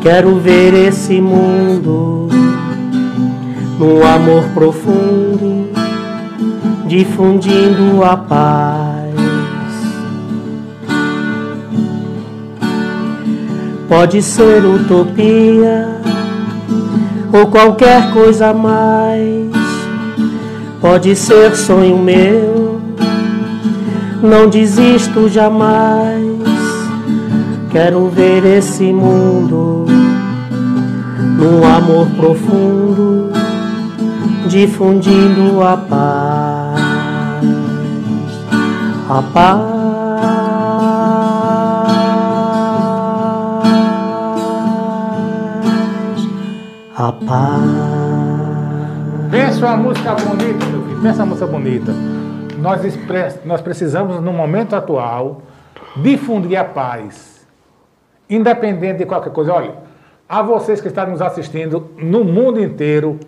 Quero ver esse mundo num amor profundo, difundindo a paz. Pode ser utopia ou qualquer coisa mais. Pode ser sonho meu, não desisto jamais. Quero ver esse mundo num amor profundo, difundindo a paz. A paz. A paz. Pensa uma música bonita, meu filho. Pensa uma música bonita. Nós, nós precisamos, no momento atual, difundir a paz. Independente de qualquer coisa. Olha, a vocês que estão nos assistindo no mundo inteiro,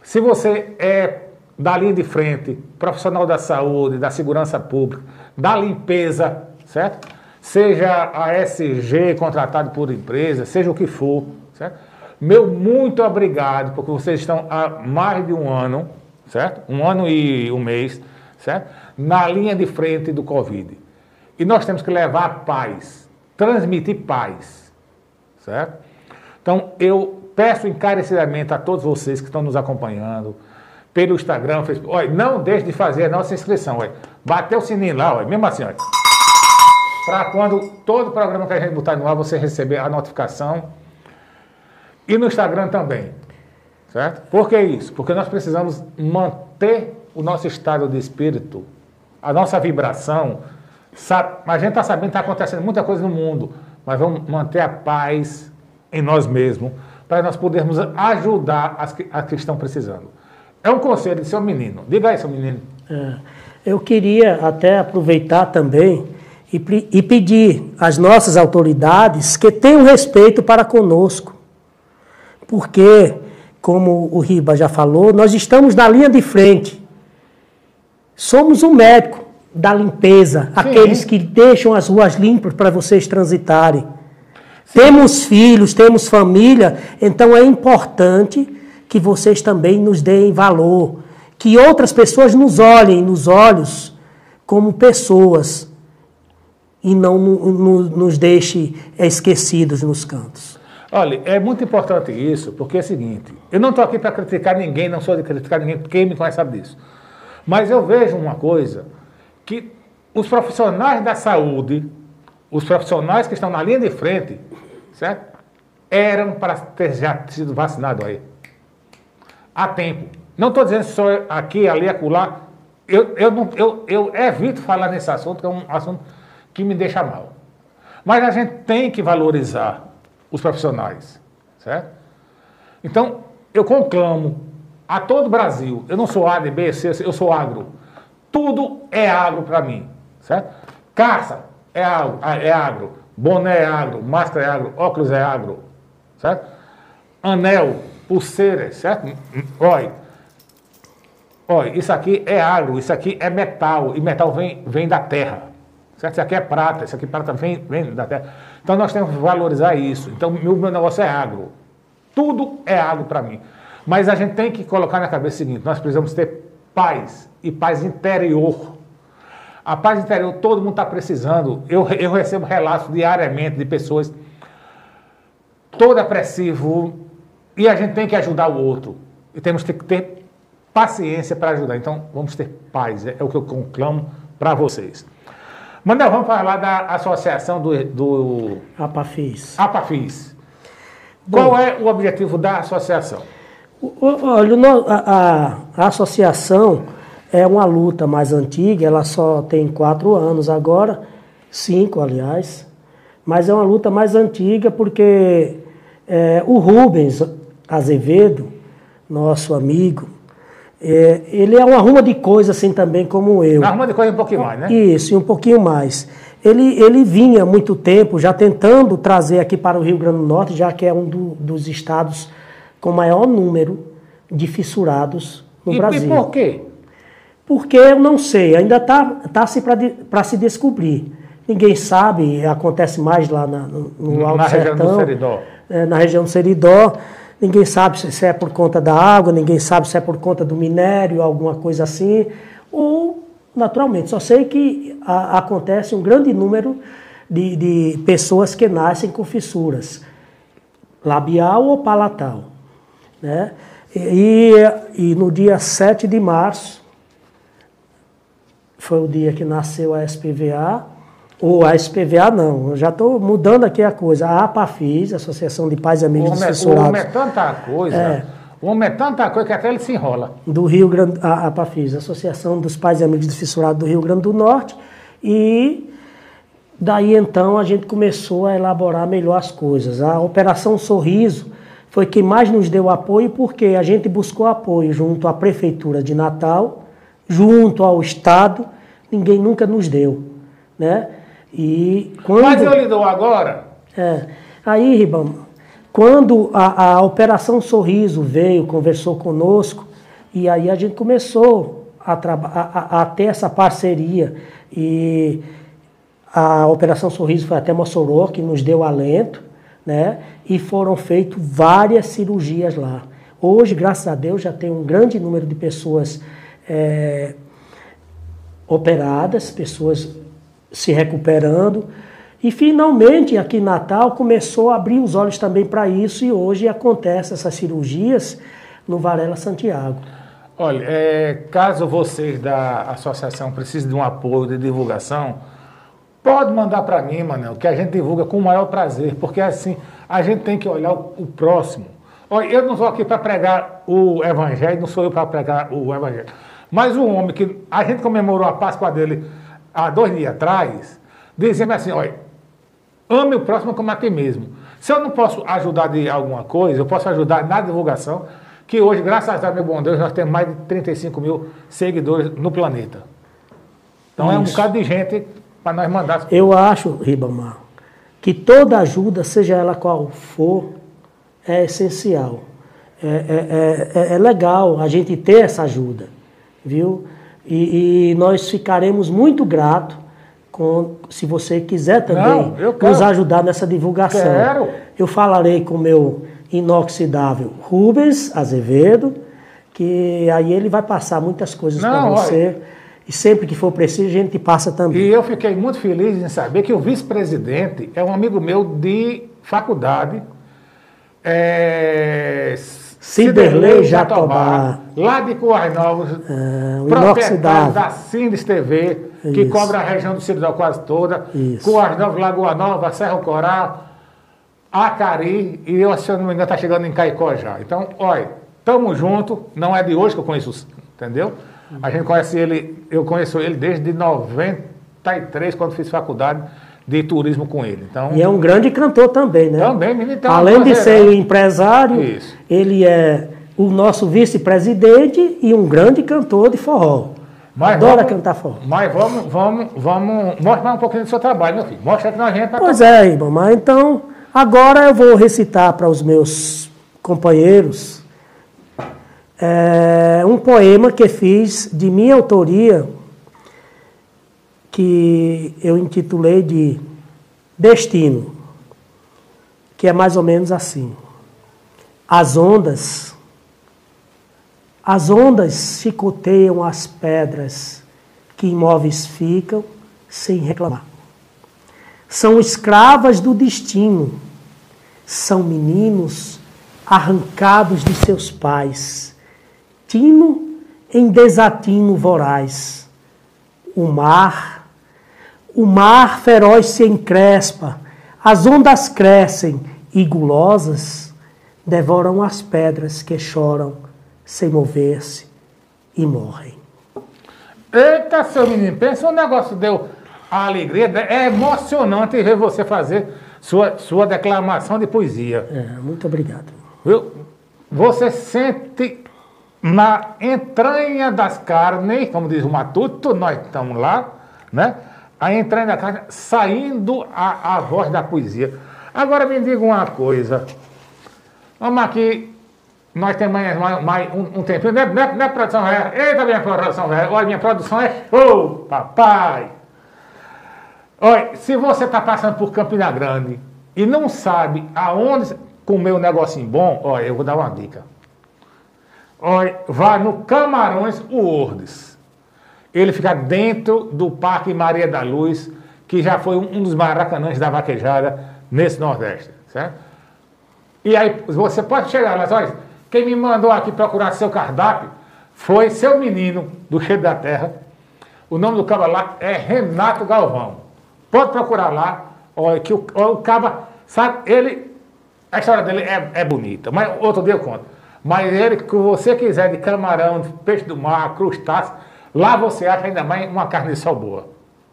se você é da linha de frente, profissional da saúde, da segurança pública, da limpeza, certo? Seja a SG contratado por empresa, seja o que for, certo? Meu muito obrigado, porque vocês estão há mais de um ano, certo? Um ano e um mês, certo? Na linha de frente do Covid. E nós temos que levar paz, transmitir paz, certo? Então, eu peço encarecidamente a todos vocês que estão nos acompanhando, pelo Instagram, Facebook, olha, não deixe de fazer a nossa inscrição, olha. Bateu o sininho lá, olha, mesmo assim. Para quando todo programa que a gente botar no ar, você receber a notificação e no Instagram também. Certo? Por que isso? Porque nós precisamos manter o nosso estado de espírito, a nossa vibração. Sabe, a gente está sabendo que está acontecendo muita coisa no mundo, mas vamos manter a paz em nós mesmos, para nós podermos ajudar as que, as que estão precisando. É um conselho de seu menino. Diga aí, seu menino. É, eu queria até aproveitar também e, e pedir às nossas autoridades que tenham respeito para conosco porque, como o Riba já falou, nós estamos na linha de frente. Somos o médico da limpeza, Sim. aqueles que deixam as ruas limpas para vocês transitarem. Sim. Temos filhos, temos família, então é importante que vocês também nos deem valor, que outras pessoas nos olhem nos olhos como pessoas e não nos deixe esquecidos nos cantos. Olha, é muito importante isso, porque é o seguinte, eu não estou aqui para criticar ninguém, não sou de criticar ninguém, quem me conhece sabe disso. Mas eu vejo uma coisa, que os profissionais da saúde, os profissionais que estão na linha de frente, certo? Eram para ter já sido vacinados aí. Há tempo. Não estou dizendo só aqui, ali, acolá. Eu, eu, não, eu, eu evito falar nesse assunto, que é um assunto que me deixa mal. Mas a gente tem que valorizar os profissionais, certo? Então, eu conclamo a todo o Brasil, eu não sou A, B, C, eu sou agro. Tudo é agro para mim, certo? Caça é agro, é agro, boné é agro, máscara é agro, óculos é agro, certo? Anel, pulseira, certo? Olha, olha, isso aqui é agro, isso aqui é metal, e metal vem, vem da terra, certo? Isso aqui é prata, isso aqui é prata vem, vem da terra. Então nós temos que valorizar isso. Então meu, meu negócio é agro. Tudo é agro para mim. Mas a gente tem que colocar na cabeça o seguinte: nós precisamos ter paz e paz interior. A paz interior todo mundo está precisando. Eu, eu recebo relatos diariamente de pessoas todo depressivo e a gente tem que ajudar o outro. E temos que ter paciência para ajudar. Então vamos ter paz. É, é o que eu conclamo para vocês. Mandel, vamos falar da associação do, do... APAFIS. APAFIS. Qual Bom, é o objetivo da associação? Olha, a, a, associação é uma luta mais antiga, ela só tem quatro anos agora, cinco, aliás, mas é uma luta mais antiga porque é, o Rubens Azevedo, nosso amigo, é, ele é uma ruma de coisa assim também como eu. Uma ruma de coisa um pouquinho mais, né? Isso, um pouquinho mais. Ele, ele vinha há muito tempo já tentando trazer aqui para o Rio Grande do Norte, já que é um do, dos estados com maior número de fissurados no e, Brasil. E por quê? Porque eu não sei, ainda está tá, tá para se descobrir. ninguém sabe, acontece mais lá na, no, no Alto Na região Sertão, do Seridó. é, na região do Seridó. Ninguém sabe se, se é por conta da água, ninguém sabe se é por conta do minério, alguma coisa assim. Ou, naturalmente, só sei que a- acontece um grande número de, de pessoas que nascem com fissuras, labial ou palatal. Né? E, e no dia 7 de março, foi o dia que nasceu a SPVA, ou a SPVA não, eu já estou mudando aqui a coisa, a APAFIS, Associação de Pais e O Amigos homem, é- o Desfissurados, homem é tanta coisa, É. o homem é tanta coisa que até ele se enrola. do Rio Grande, a APAFIS, Associação dos Pais e Amigos Desfissurados do Rio Grande do Norte, e daí então a gente começou a elaborar melhor as coisas. A Operação Sorriso foi quem mais nos deu apoio, porque a gente buscou apoio junto à Prefeitura de Natal, junto ao Estado, ninguém nunca nos deu. Né? E quando... Mas eu lhe dou agora, É. Aí, Ribam, quando a, a Operação Sorriso veio, conversou conosco, e aí a gente começou a, a- a ter essa parceria. E a Operação Sorriso foi até Mossoró, que nos deu alento, né? E foram feitas várias cirurgias lá. Hoje, graças a Deus, já tem um grande número de pessoas é, operadas, pessoas se recuperando. E finalmente aqui em Natal começou a abrir os olhos também para isso e hoje acontece essas cirurgias no Varela Santiago. olha, é, caso vocês da associação precisem de um apoio de divulgação, pode mandar para mim, Manel, que a gente divulga com o maior prazer, porque assim, a gente tem que olhar o, o próximo. Olha, eu não sou aqui para pregar o evangelho, não sou eu para pregar o evangelho. Mas o homem que a gente comemorou a Páscoa dele há dois dias atrás, dizendo assim, olha, ame o próximo como a ti mesmo. Se eu não posso ajudar de alguma coisa, eu posso ajudar na divulgação, que hoje, graças a meu bom Deus, nós temos mais de 35 mil seguidores no planeta. Então é um Isso. bocado de gente para nós mandar. Eu acho, Ribamar, que toda ajuda, seja ela qual for, é essencial. É, é- é- é legal a gente ter essa ajuda, viu? E, e nós ficaremos muito gratos com, se você quiser também Não, nos ajudar nessa divulgação. Quero. Eu falarei com o meu inoxidável Rubens Azevedo, que aí ele vai passar muitas coisas para você. E sempre que for preciso, a gente passa também. E eu fiquei muito feliz em saber que o vice-presidente é um amigo meu de faculdade. É, Ciderley Jatobá. Lá de Coais Novos. É, o proprietário da Sindes TV, que Isso. cobra a região do Ciridó quase toda. Isso. Coais Novos, Lagoa Nova, Serra Corá, Acari. E eu, se eu não me engano, está chegando em Caicó já. Então, olha, tamo junto. Não é de hoje que eu conheço, entendeu? A gente conhece ele, eu conheço ele desde 93, quando fiz faculdade de turismo com ele. Então, E é um grande cantor também, né? Também, menino, então, Além de prazer, ser né? empresário, Isso. ele é o nosso vice-presidente e um grande cantor de forró. Mas Adora vamos- cantar forró. Mas vamos, vamos, vamos mostrar um pouquinho do seu trabalho, meu filho. Mostra viemos para Pois é, irmão. Mas então, agora eu vou recitar para os meus companheiros é, um poema que fiz de minha autoria, que eu intitulei de Destino, que é mais ou menos assim. As ondas, as ondas chicoteiam as pedras que imóveis ficam sem reclamar. São escravas do destino, são meninos arrancados de seus pais, tino em desatino voraz. O mar, o mar feroz se encrespa, as ondas crescem e gulosas devoram as pedras que choram sem mover-se e morrem. Eita, seu menino, pensa um negócio deu a alegria. É emocionante ver você fazer sua, sua declamação de poesia. É, muito obrigado. Viu? Você sente na entranha das carnes, como diz o Matuto, nós estamos lá, né? A entranha da carne saindo a, a voz da poesia. Agora me diga uma coisa. Vamos aqui, nós temos mais, mais- um, um tempinho. Não é, não é- não é produção velha. Eita, minha produção velha. Olha, minha produção é show, papai. Olha, se você está passando por Campina Grande e não sabe aonde comer um negocinho bom, olha, eu vou dar uma dica. Olha, vá no Camarões Worlds. Ele fica dentro do Parque Maria da Luz, que já foi um dos maracanãs da vaquejada nesse Nordeste, certo? E aí você pode chegar lá, olha, quem me mandou aqui procurar seu cardápio foi seu menino do Cheio da Terra. O nome do caba lá é Renato Galvão. Pode procurar lá, olha, que o, o caba, sabe, ele, a história dele é, é bonita, mas outro dia eu conto. Mas ele, que você quiser de camarão, de peixe do mar, crustáceo, lá você acha ainda mais uma carne só boa.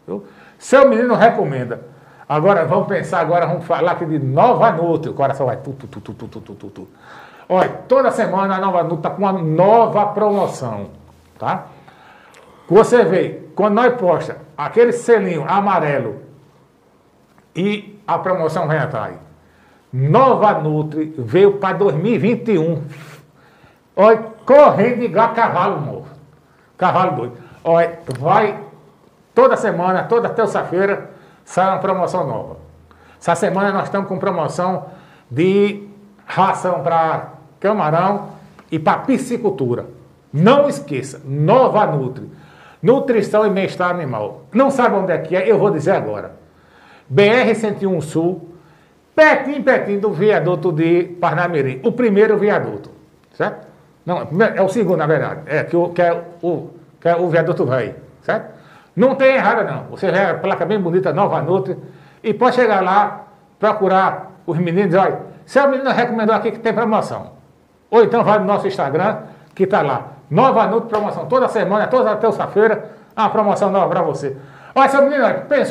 Viu? Seu menino recomenda. Agora vamos pensar, agora vamos falar aqui de Nova Nutri. O coração vai tu, tu, tu, tu, tu, tu, tu, tu. Olha, toda semana a Nova Nutri está com uma nova promoção, tá? Você vê, quando nós posta aquele selinho amarelo e a promoção vem atrás. Nova Nutri veio para 2021 Olha, correndo igual cavalo novo. Cavalo doido. Olha, vai toda semana, toda terça-feira, sai uma promoção nova. Essa semana nós estamos com promoção de ração para camarão e para piscicultura. Não esqueça, Nova Nutri. Nutrição e bem-estar animal. Não sabe onde é que é? Eu vou dizer agora. BR-101 Sul, pertinho, pertinho do viaduto de Parnamirim. O primeiro viaduto, certo? Não, é o segundo, na verdade. É, que, o, que, é, o, que é o viaduto velho, certo? Não tem errado, não. Você vê a placa bem bonita, Nova Nutri, e pode chegar lá, procurar os meninos, olha, seu menino recomendou aqui que tem promoção. Ou então vai no nosso Instagram, que está lá. Nova Nutri promoção. Toda semana, toda terça-feira, uma promoção nova para você. Olha, seu menino, pensou